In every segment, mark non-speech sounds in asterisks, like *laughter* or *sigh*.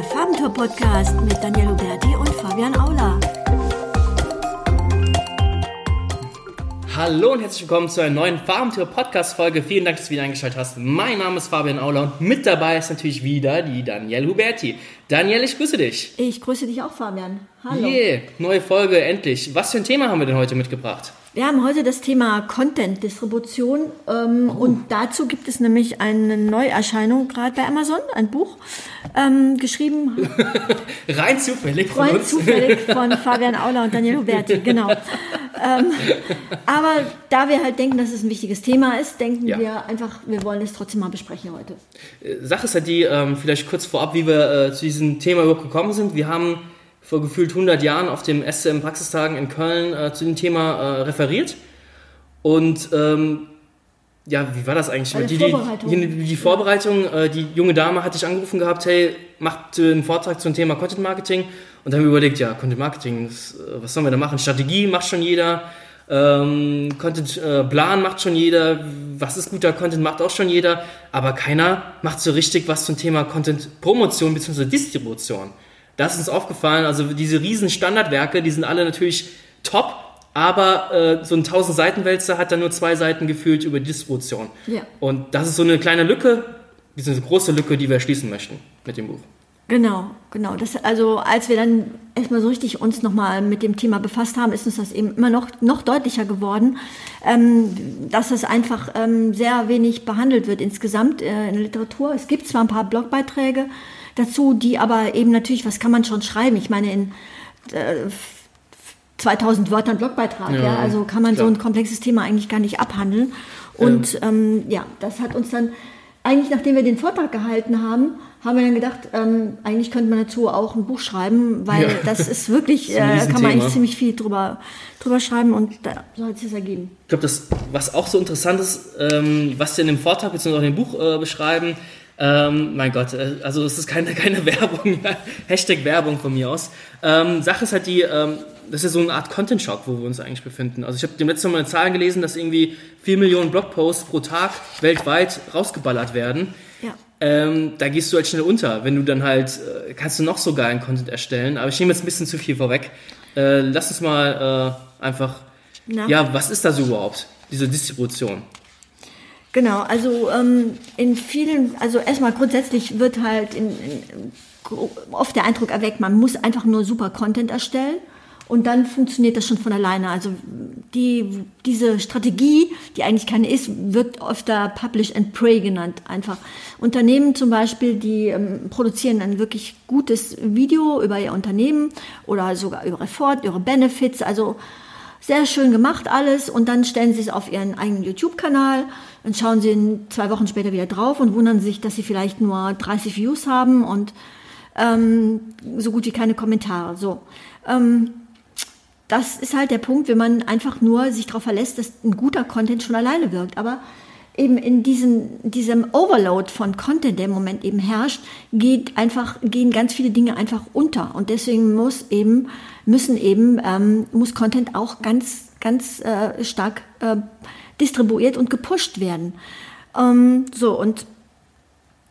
der Farbentour-Podcast mit Daniel Huberti und Fabian Aula. Hallo und herzlich willkommen zu einer neuen Farbentour-Podcast-Folge. Vielen Dank, dass du wieder eingeschaltet hast. Mein Name ist Fabian Aula und mit dabei ist natürlich wieder die Daniel Huberti. Daniel, ich grüße dich. Ich grüße dich auch, Fabian. Hallo. Yeah, neue Folge, endlich. Was für ein Thema haben wir denn heute mitgebracht? Wir haben heute das Thema Content-Distribution ähm, oh. und dazu gibt es nämlich eine Neuerscheinung gerade bei Amazon, ein Buch ähm, geschrieben. *laughs* Rein zufällig von Rein uns. zufällig von Fabian Auler und Daniel Huberti, genau. ähm, aber da wir halt denken, dass es ein wichtiges Thema ist, denken ja. wir einfach, wir wollen es trotzdem mal besprechen heute. Äh, Sache ist ja die, ähm, vielleicht kurz vorab, wie wir äh, zu diesem Thema überhaupt gekommen sind. Wir haben vor gefühlt 100 Jahren auf dem SCM Praxistagen in Köln äh, zu dem Thema äh, referiert. Und ähm, ja, wie war das eigentlich? Die, Vorbereitung. Die, die, Vorbereitung, äh, die junge Dame hatte ich angerufen gehabt, hey, macht einen Vortrag zum Thema Content Marketing. Und dann haben wir überlegt, ja, Content Marketing, was, äh, was sollen wir da machen? Strategie macht schon jeder. Ähm, Content äh, Plan macht schon jeder, was ist guter Content macht auch schon jeder, aber keiner macht so richtig was zum Thema Content Promotion bzw. Distribution. Das ist uns aufgefallen. Also diese riesen Standardwerke, die sind alle natürlich top, aber äh, so ein 1000 Seiten Wälzer hat dann nur zwei Seiten gefühlt über Distribution. Ja. Und das ist so eine kleine Lücke, diese große Lücke, die wir schließen möchten mit dem Buch. Genau, genau. Das, also als wir dann erstmal so richtig uns nochmal mit dem Thema befasst haben, ist uns das eben immer noch, noch deutlicher geworden, ähm, dass es einfach ähm, sehr wenig behandelt wird insgesamt äh, in der Literatur. Es gibt zwar ein paar Blogbeiträge, dazu, die aber eben natürlich, was kann man schon schreiben? Ich meine, in äh, 2000 Wörtern Blogbeitrag, ja, ja, also kann man klar. so ein komplexes Thema eigentlich gar nicht abhandeln. Und ähm. Ja, das hat uns dann eigentlich, nachdem wir den Vortrag gehalten haben, haben wir dann gedacht, ähm, eigentlich könnte man dazu auch ein Buch schreiben, weil ja. das ist wirklich, *laughs* das ist äh, kann man eigentlich ziemlich viel drüber, drüber schreiben und da, so hat es sich ergeben. Ich glaube, das, was auch so interessant ist, ähm, was Sie in dem Vortrag bzw. auch in dem Buch äh, beschreiben, ähm, mein Gott, äh, also es ist keine, *laughs* keine Werbung, Hashtag Werbung von mir aus. Ähm, Sache ist halt die, ähm, das ist so eine Art Content-Shock, wo wir uns eigentlich befinden. Also ich habe dem letzten Mal Zahlen gelesen, dass irgendwie 4 Millionen Blogposts pro Tag weltweit rausgeballert werden. Ja. Ähm, da gehst du halt schnell unter, wenn du dann halt, äh, kannst du noch so geilen Content erstellen. Aber ich nehme jetzt ein bisschen zu viel vorweg. Äh, lass uns mal äh, einfach, Na? ja, was ist das überhaupt, diese Distribution? Genau, also ähm, in vielen, also erstmal grundsätzlich wird halt in, in, oft der Eindruck erweckt, man muss einfach nur super Content erstellen und dann funktioniert das schon von alleine. Also die, diese Strategie, die eigentlich keine ist, wird öfter Publish and Pray genannt. Einfach Unternehmen zum Beispiel, die ähm, produzieren ein wirklich gutes Video über ihr Unternehmen oder sogar über Fort, ihre Benefits, also sehr schön gemacht alles und dann stellen sie es auf ihren eigenen YouTube-Kanal dann schauen sie zwei Wochen später wieder drauf und wundern sich, dass sie vielleicht nur 30 Views haben und ähm, so gut wie keine Kommentare. So. Ähm, das ist halt der Punkt, wenn man einfach nur sich darauf verlässt, dass ein guter Content schon alleine wirkt. Aber eben in diesem, diesem Overload von Content, der im Moment eben herrscht, geht einfach, gehen ganz viele Dinge einfach unter. Und deswegen muss eben, müssen eben, ähm, muss Content auch ganz, ganz äh, stark äh, distribuiert und gepusht werden. Ähm, so, und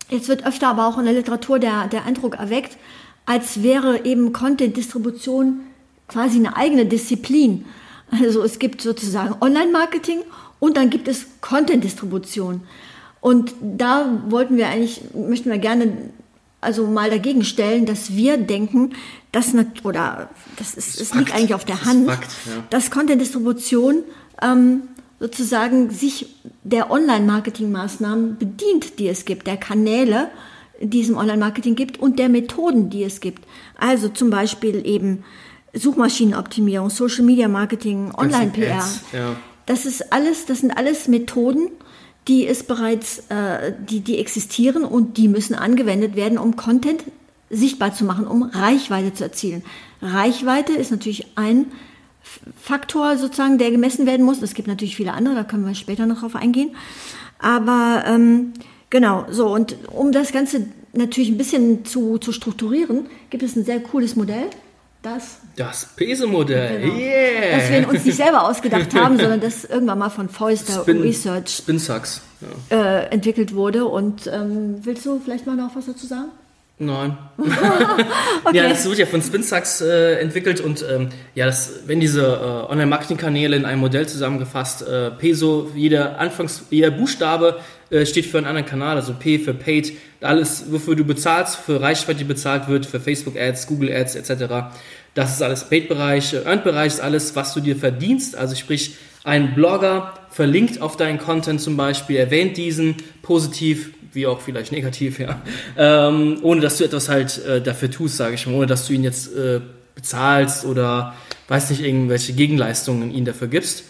jetzt wird öfter aber auch in der Literatur der, der Eindruck erweckt, als wäre eben Content-Distribution quasi eine eigene Disziplin. Also es gibt sozusagen Online-Marketing und dann gibt es Content-Distribution. Und da wollten wir eigentlich, möchten wir gerne also mal dagegen stellen, dass wir denken, dass oder das, ist, das liegt eigentlich auf der Hand, Fakt, ja. dass Content-Distribution ähm, sozusagen sich der Online-Marketing-Maßnahmen bedient, die es gibt, der Kanäle, die es im Online-Marketing gibt und der Methoden, die es gibt. Also zum Beispiel eben Suchmaschinenoptimierung, Social Media Marketing, Online-PR. Ja. Das ist alles, das sind alles Methoden, die es bereits, äh, die, die existieren und die müssen angewendet werden, um Content sichtbar zu machen, um Reichweite zu erzielen. Reichweite ist natürlich ein Faktor sozusagen, der gemessen werden muss. Es gibt natürlich viele andere, da können wir später noch drauf eingehen. Aber ähm, genau, so und um das Ganze natürlich ein bisschen zu, zu strukturieren, gibt es ein sehr cooles Modell. Das, das Pese-Modell, genau, yeah! Das wir uns nicht selber ausgedacht haben, *laughs* sondern das irgendwann mal von Forrester Spin, Research Spinsucks, ja. äh, entwickelt wurde. Und ähm, willst du vielleicht mal noch was dazu sagen? Nein. *laughs* *laughs* okay. Ja, das wird ja von Spinsax äh, entwickelt und ähm, ja, das, wenn diese äh, Online-Marketing-Kanäle in einem Modell zusammengefasst, äh, Peso, jeder Anfangs, jeder Buchstabe äh, steht für einen anderen Kanal, also P für Paid, alles, wofür du bezahlst, für Reichweite, die bezahlt wird, für Facebook-Ads, Google-Ads etc. Das ist alles Paid-Bereich, Earned-Bereich ist alles, was du dir verdienst, also sprich, ein Blogger verlinkt auf deinen Content zum Beispiel, erwähnt diesen positiv, wie auch vielleicht negativ, ja. Ähm, ohne dass du etwas halt äh, dafür tust, sage ich mal, ohne dass du ihn jetzt äh, bezahlst oder weiß nicht, irgendwelche Gegenleistungen ihn dafür gibst.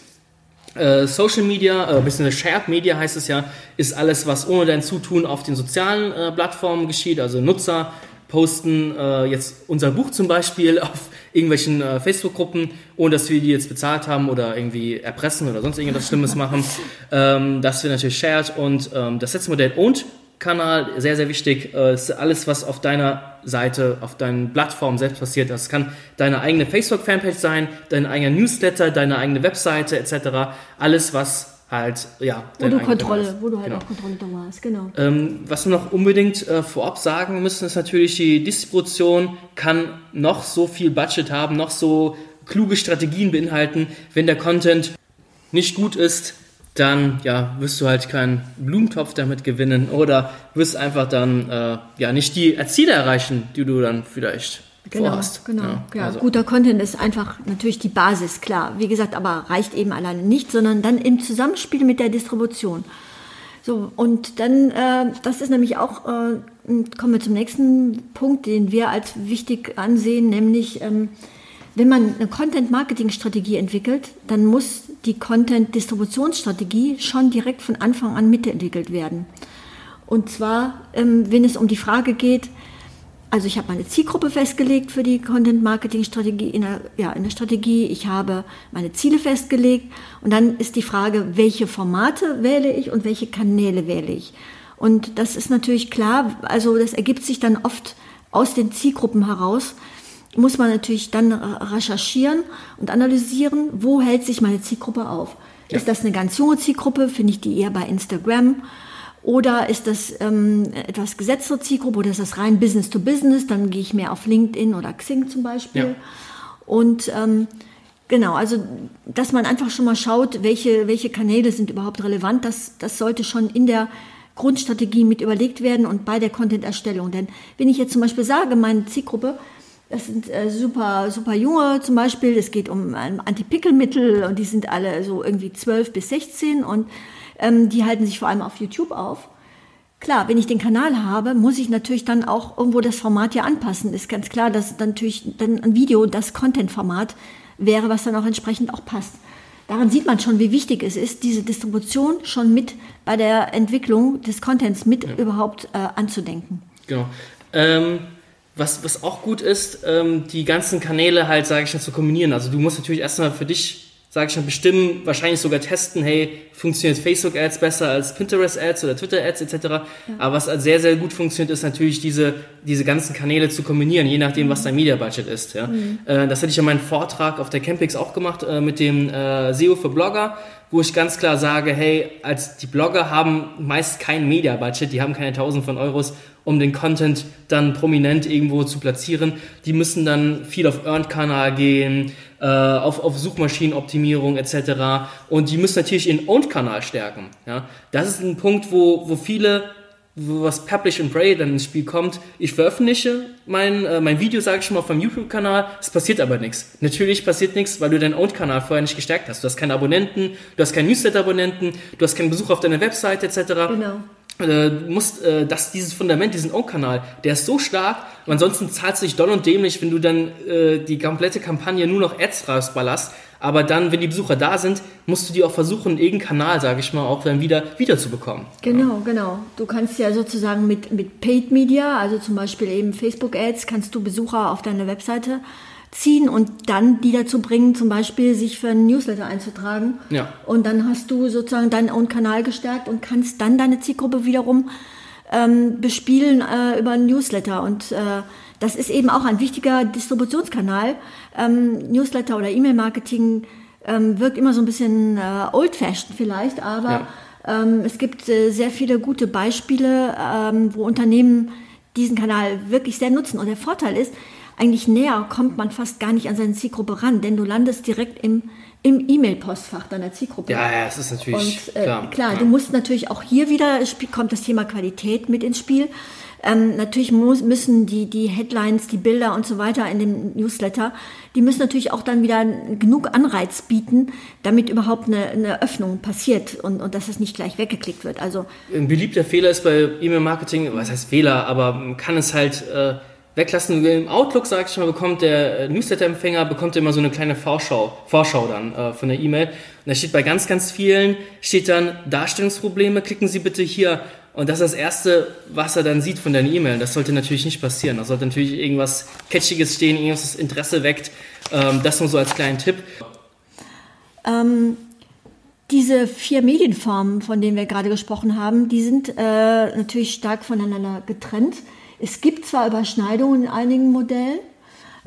Äh, Social Media, äh, bisschen Shared Media heißt es ja, ist alles, was ohne dein Zutun auf den sozialen äh, Plattformen geschieht. Also Nutzer posten äh, jetzt unser Buch zum Beispiel *laughs* auf irgendwelchen äh, Facebook-Gruppen, ohne dass wir die jetzt bezahlt haben oder irgendwie erpressen oder sonst irgendwas Schlimmes machen. *laughs* Ähm, das wird natürlich shared und ähm, das letzte Modell und Kanal, sehr, sehr wichtig, äh, ist alles, was auf deiner Seite, auf deinen Plattformen selbst passiert. Das kann deine eigene Facebook-Fanpage sein, dein eigener Newsletter, deine eigene Webseite etc. Alles, was halt, ja. Wo du Kontrolle, wo du halt genau. auch Kontrolle da hast, genau. Ähm, was wir noch unbedingt äh, vorab sagen müssen, ist natürlich, die Distribution kann noch so viel Budget haben, noch so kluge Strategien beinhalten. Wenn der Content nicht gut ist, dann ja, wirst du halt keinen Blumentopf damit gewinnen oder wirst einfach dann äh, ja nicht die Ziele erreichen, die du dann vielleicht genau, vorhast. Genau, ja, ja also. guter Content ist einfach natürlich die Basis, klar. Wie gesagt, aber reicht eben alleine nicht, sondern dann im Zusammenspiel mit der Distribution. So, und dann, äh, das ist nämlich auch, äh, kommen wir zum nächsten Punkt, den wir als wichtig ansehen, nämlich, ähm, wenn man eine Content-Marketing-Strategie entwickelt, dann muss die Content-Distributionsstrategie schon direkt von Anfang an mitentwickelt werden. Und zwar, ähm, wenn es um die Frage geht, also ich habe meine Zielgruppe festgelegt für die Content-Marketing-Strategie in der, ja, in der Strategie. Ich habe meine Ziele festgelegt und dann ist die Frage, welche Formate wähle ich und welche Kanäle wähle ich. Und das ist natürlich klar, also das ergibt sich dann oft aus den Zielgruppen heraus, muss man natürlich dann recherchieren und analysieren, wo hält sich meine Zielgruppe auf. Ja. Ist das eine ganz junge Zielgruppe, finde ich die eher bei Instagram oder ist das ähm, etwas gesetztere Zielgruppe oder ist das rein Business to Business? Dann gehe ich mehr auf LinkedIn oder Xing zum Beispiel. Ja. Und ähm, genau, also dass man einfach schon mal schaut, welche, welche Kanäle sind überhaupt relevant, das, das sollte schon in der Grundstrategie mit überlegt werden und bei der Content-Erstellung. Denn wenn ich jetzt zum Beispiel sage, meine Zielgruppe, das sind äh, super, super junge zum Beispiel, es geht um ein Antipickelmittel und die sind alle so irgendwie 12 bis 16 und ähm, die halten sich vor allem auf YouTube auf. Klar, wenn ich den Kanal habe, muss ich natürlich dann auch irgendwo das Format ja anpassen. Ist ganz klar, dass dann natürlich dann ein Video das Content-Format wäre, was dann auch entsprechend auch passt. Daran sieht man schon, wie wichtig es ist, diese Distribution schon mit bei der Entwicklung des Contents mit ja. überhaupt äh, anzudenken. Genau. Ähm, was, was auch gut ist, ähm, die ganzen Kanäle halt, sage ich mal, zu kombinieren. Also du musst natürlich erstmal für dich sage ich schon, bestimmen, wahrscheinlich sogar testen, hey, funktioniert Facebook-Ads besser als Pinterest-Ads oder Twitter-Ads etc. Ja. Aber was sehr, sehr gut funktioniert, ist natürlich diese, diese ganzen Kanäle zu kombinieren, je nachdem, mhm. was dein Media-Budget ist. Ja? Mhm. Äh, das hatte ich in meinem Vortrag auf der Campix auch gemacht äh, mit dem äh, SEO für Blogger, wo ich ganz klar sage, hey, als die Blogger haben meist kein Media-Budget, die haben keine tausend von Euros, um den Content dann prominent irgendwo zu platzieren. Die müssen dann viel auf Earned-Kanal gehen, äh, auf, auf Suchmaschinenoptimierung etc. Und die müssen natürlich ihren Owned-Kanal stärken. Ja? Das ist ein Punkt, wo, wo viele was Publish and Pray dann ins Spiel kommt. Ich veröffentliche mein, äh, mein Video, sage ich schon mal, auf meinem YouTube-Kanal, es passiert aber nichts. Natürlich passiert nichts, weil du deinen Owned-Kanal vorher nicht gestärkt hast. Du hast keine Abonnenten, du hast keinen Newsletter-Abonnenten, du hast keinen Besuch auf deiner Website etc. Genau. Äh, du musst, äh, dass dieses Fundament, diesen O-Kanal, der ist so stark, ansonsten zahlst du dich doll und dämlich, wenn du dann äh, die komplette Kampagne nur noch Ads rausballerst. Aber dann, wenn die Besucher da sind, musst du die auch versuchen, irgendeinen Kanal, sage ich mal, auch dann wieder wiederzubekommen. Genau, ja. genau. Du kannst ja sozusagen mit, mit Paid Media, also zum Beispiel eben Facebook Ads, kannst du Besucher auf deine Webseite ziehen und dann die dazu bringen, zum Beispiel sich für einen Newsletter einzutragen. Ja. Und dann hast du sozusagen deinen Own Kanal gestärkt und kannst dann deine Zielgruppe wiederum ähm, bespielen äh, über einen Newsletter. Und äh, das ist eben auch ein wichtiger Distributionskanal. Ähm, Newsletter oder E-Mail-Marketing ähm, wirkt immer so ein bisschen äh, old-fashioned vielleicht, aber ja. ähm, es gibt äh, sehr viele gute Beispiele, ähm, wo Unternehmen diesen Kanal wirklich sehr nutzen. Und der Vorteil ist, eigentlich näher kommt man fast gar nicht an seine Zielgruppe ran, denn du landest direkt im, im E-Mail-Postfach deiner Zielgruppe. Ja, ja, das ist natürlich Und, äh, klar. klar ja. du musst natürlich auch hier wieder, kommt das Thema Qualität mit ins Spiel. Ähm, natürlich muss, müssen die, die Headlines, die Bilder und so weiter in dem Newsletter, die müssen natürlich auch dann wieder genug Anreiz bieten, damit überhaupt eine, eine Öffnung passiert und, und dass es nicht gleich weggeklickt wird. Also Ein beliebter Fehler ist bei E-Mail-Marketing, was heißt Fehler, aber man kann es halt äh, weglassen. Im Outlook, sag ich mal, bekommt der Newsletter-Empfänger bekommt immer so eine kleine Vorschau, Vorschau dann äh, von der E-Mail. Und da steht bei ganz, ganz vielen, steht dann Darstellungsprobleme, klicken Sie bitte hier und das ist das Erste, was er dann sieht von deinen E-Mail. Das sollte natürlich nicht passieren. Da sollte natürlich irgendwas Catchiges stehen, irgendwas, das Interesse weckt. Ähm, das nur so als kleinen Tipp. Ähm, diese vier Medienformen, von denen wir gerade gesprochen haben, die sind äh, natürlich stark voneinander getrennt. Es gibt zwar Überschneidungen in einigen Modellen,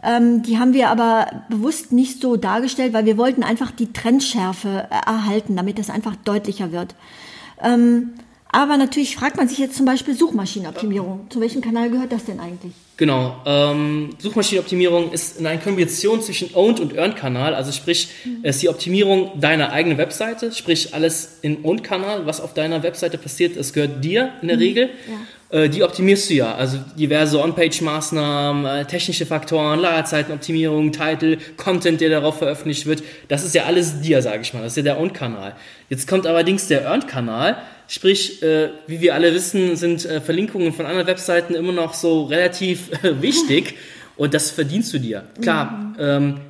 ähm, die haben wir aber bewusst nicht so dargestellt, weil wir wollten einfach die Trendschärfe äh, erhalten, damit das einfach deutlicher wird. Ähm, aber natürlich fragt man sich jetzt zum Beispiel Suchmaschinenoptimierung. Zu welchem Kanal gehört das denn eigentlich? Genau, ähm, Suchmaschinenoptimierung ist eine Kombination zwischen Owned und Earned-Kanal. Also sprich, mhm. es ist die Optimierung deiner eigenen Webseite, sprich alles im Owned-Kanal, was auf deiner Webseite passiert, es gehört dir in der mhm. Regel. Ja äh, die optimierst du ja. Also diverse On-Page-Maßnahmen, äh, technische Faktoren, Lagerzeitenoptimierung, Title, Content, der darauf veröffentlicht wird. Das ist ja alles dir, sage ich mal. Das ist ja der Owned-Kanal. Jetzt kommt allerdings der Earned-Kanal. Sprich, äh, wie wir alle wissen, sind äh, Verlinkungen von anderen Webseiten immer noch so relativ *laughs* äh, wichtig und das verdienst du dir. Klar, mhm. ähm,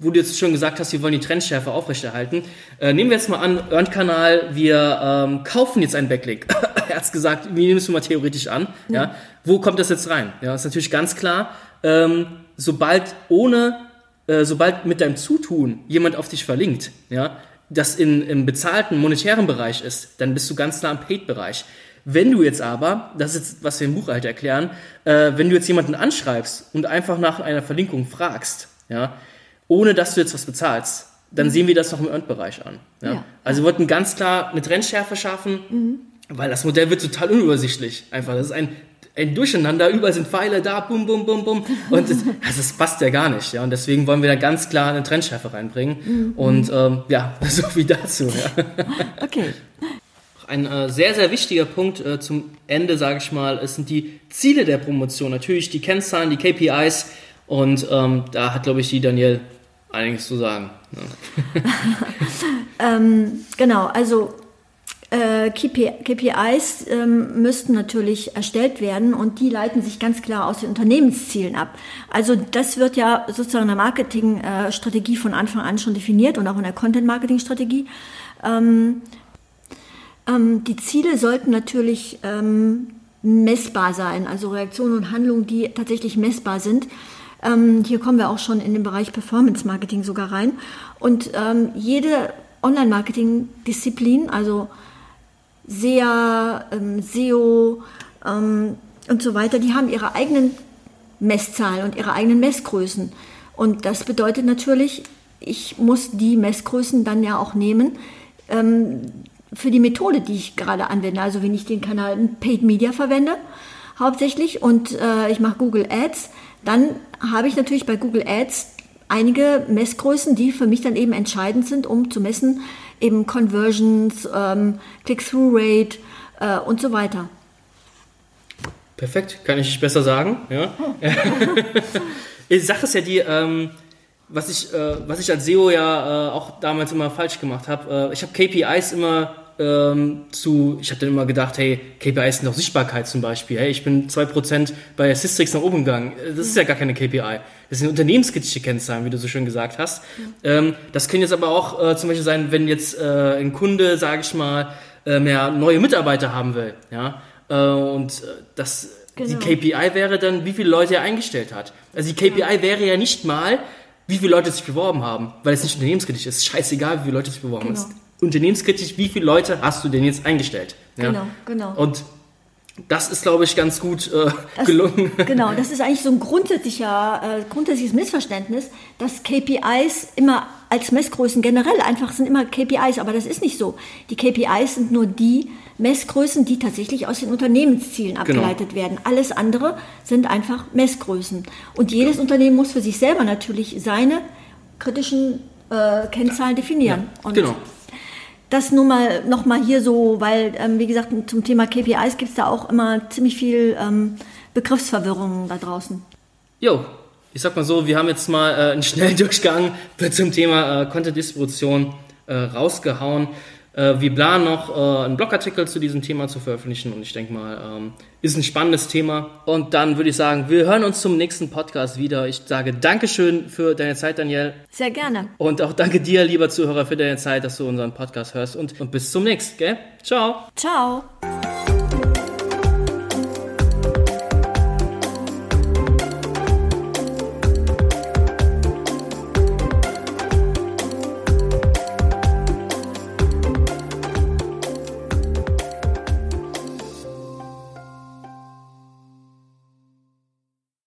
wo du jetzt schon gesagt hast, wir wollen die Trendschärfe aufrechterhalten. Äh, nehmen wir jetzt mal an, Earned-Kanal, wir ähm, kaufen jetzt einen Backlink. *laughs* er hat gesagt, wir nehmen es mal theoretisch an. Mhm. Ja. Wo kommt das jetzt rein? Ja, ist natürlich ganz klar, ähm, sobald ohne, äh, sobald mit deinem Zutun jemand auf dich verlinkt, ja, das in, im bezahlten monetären Bereich ist, dann bist du ganz nah am Paid-Bereich. Wenn du jetzt aber, das ist jetzt, was wir im Buch halt erklären, äh, wenn du jetzt jemanden anschreibst und einfach nach einer Verlinkung fragst, ja, ohne dass du jetzt was bezahlst, dann mhm. sehen wir das noch im Earned-Bereich an. Ja? ja? Also wir wollten ganz klar eine Trendschärfe schaffen, mhm. weil das Modell wird total unübersichtlich. Einfach, das ist ein ein Durcheinander, überall sind Pfeile da, bum, bum, bum, bum. Und das, *laughs* also das passt ja gar nicht. Ja? Und deswegen wollen wir da ganz klar eine Trendschärfe reinbringen. Mhm. Und ähm, ja, *laughs* so viel dazu. Ja. *laughs* Okay. Ein äh, sehr, sehr wichtiger Punkt äh, zum Ende, sage ich mal, es sind die Ziele der Promotion. Natürlich die Kennzahlen, die KPIs. Und ähm, da hat, glaube ich, die Danielle einiges zu sagen. Ja. ähm, genau, also äh, KPIs ähm, müssten natürlich erstellt werden und die leiten sich ganz klar aus den Unternehmenszielen ab. Also das wird ja sozusagen in der Marketingstrategie von Anfang an schon definiert und auch in der Content-Marketing-Strategie. Ähm, ähm, die Ziele sollten natürlich messbar sein, also Reaktionen und Handlungen, die tatsächlich messbar sind. Hier kommen wir auch schon in den Bereich Performance Marketing sogar rein. Und jede Online-Marketing-Disziplin, also SEA, ähm, SEO ähm, und so weiter, die haben ihre eigenen Messzahlen und ihre eigenen Messgrößen. Und das bedeutet natürlich, ich muss die Messgrößen dann ja auch nehmen ähm, für die Methode, die ich gerade anwende. Also wenn ich den Kanal Paid Media verwende, hauptsächlich, und äh, ich mache Google Ads, dann habe ich natürlich bei Google Ads einige Messgrößen, die für mich dann eben entscheidend sind, um zu messen, eben Conversions, ähm, Click-Through-Rate äh, und so weiter. Perfekt, kann ich nicht besser sagen. Ja. die Sache ist ja die, ähm, was, ich, äh, was ich als SEO ja äh, auch damals immer falsch gemacht habe. Äh, ich habe KPIs immer ähm, zu, ich habe dann immer gedacht, hey, KPIs sind doch Sichtbarkeit zum Beispiel. Hey, ich bin 2% bei Systrix nach oben gegangen. Das ist ja gar keine KPI. Das sind unternehmenskritische Kennzahlen, wie du so schön gesagt hast. Ähm, das können jetzt aber auch äh, zum Beispiel sein, wenn jetzt äh, ein Kunde, sage ich mal, äh, mehr neue Mitarbeiter haben will. Ja? Äh, und äh, das, genau. die KPI wäre dann, wie viele Leute er eingestellt hat. Also die KPI ja. wäre ja nicht mal, wie viele Leute sich beworben haben, weil es nicht unternehmenskritisch ist. Scheißegal, wie viele Leute sich beworben haben. Genau unternehmenskritisch, wie viele Leute hast du denn jetzt eingestellt? Ja? Genau, genau. Und das ist, glaube ich, ganz gut äh, das, gelungen. *laughs* Genau, das *laughs* ist eigentlich so ein grundsätzlicher, äh, grundsätzliches Missverständnis, dass KPIs immer als Messgrößen generell einfach sind immer KPIs, aber das ist nicht so. Die KPIs sind nur die Messgrößen, die tatsächlich aus den Unternehmenszielen Genau. abgeleitet werden. Alles andere sind einfach Messgrößen. Und jedes Unternehmen muss für sich selber natürlich seine kritischen äh, Kennzahlen definieren. Und Genau. Das nur mal noch mal hier so, weil ähm, wie gesagt zum Thema KPIs gibt es da auch immer ziemlich viel ähm, Begriffsverwirrung da draußen. Jo, ich sag mal so, wir haben jetzt mal äh, einen *laughs* Schnelldurchgang zum Thema äh, Content-Distribution äh, rausgehauen. Äh, wir planen noch äh, einen Blogartikel zu diesem Thema zu veröffentlichen und ich denke mal, ähm, ist ein spannendes Thema. Und dann würde ich sagen, wir hören uns zum nächsten Podcast wieder. Ich sage Dankeschön für deine Zeit, Daniel. Sehr gerne. Und auch danke dir, lieber Zuhörer, für deine Zeit, dass du unseren Podcast hörst. Und, und bis zum nächsten, gell? Ciao. Ciao.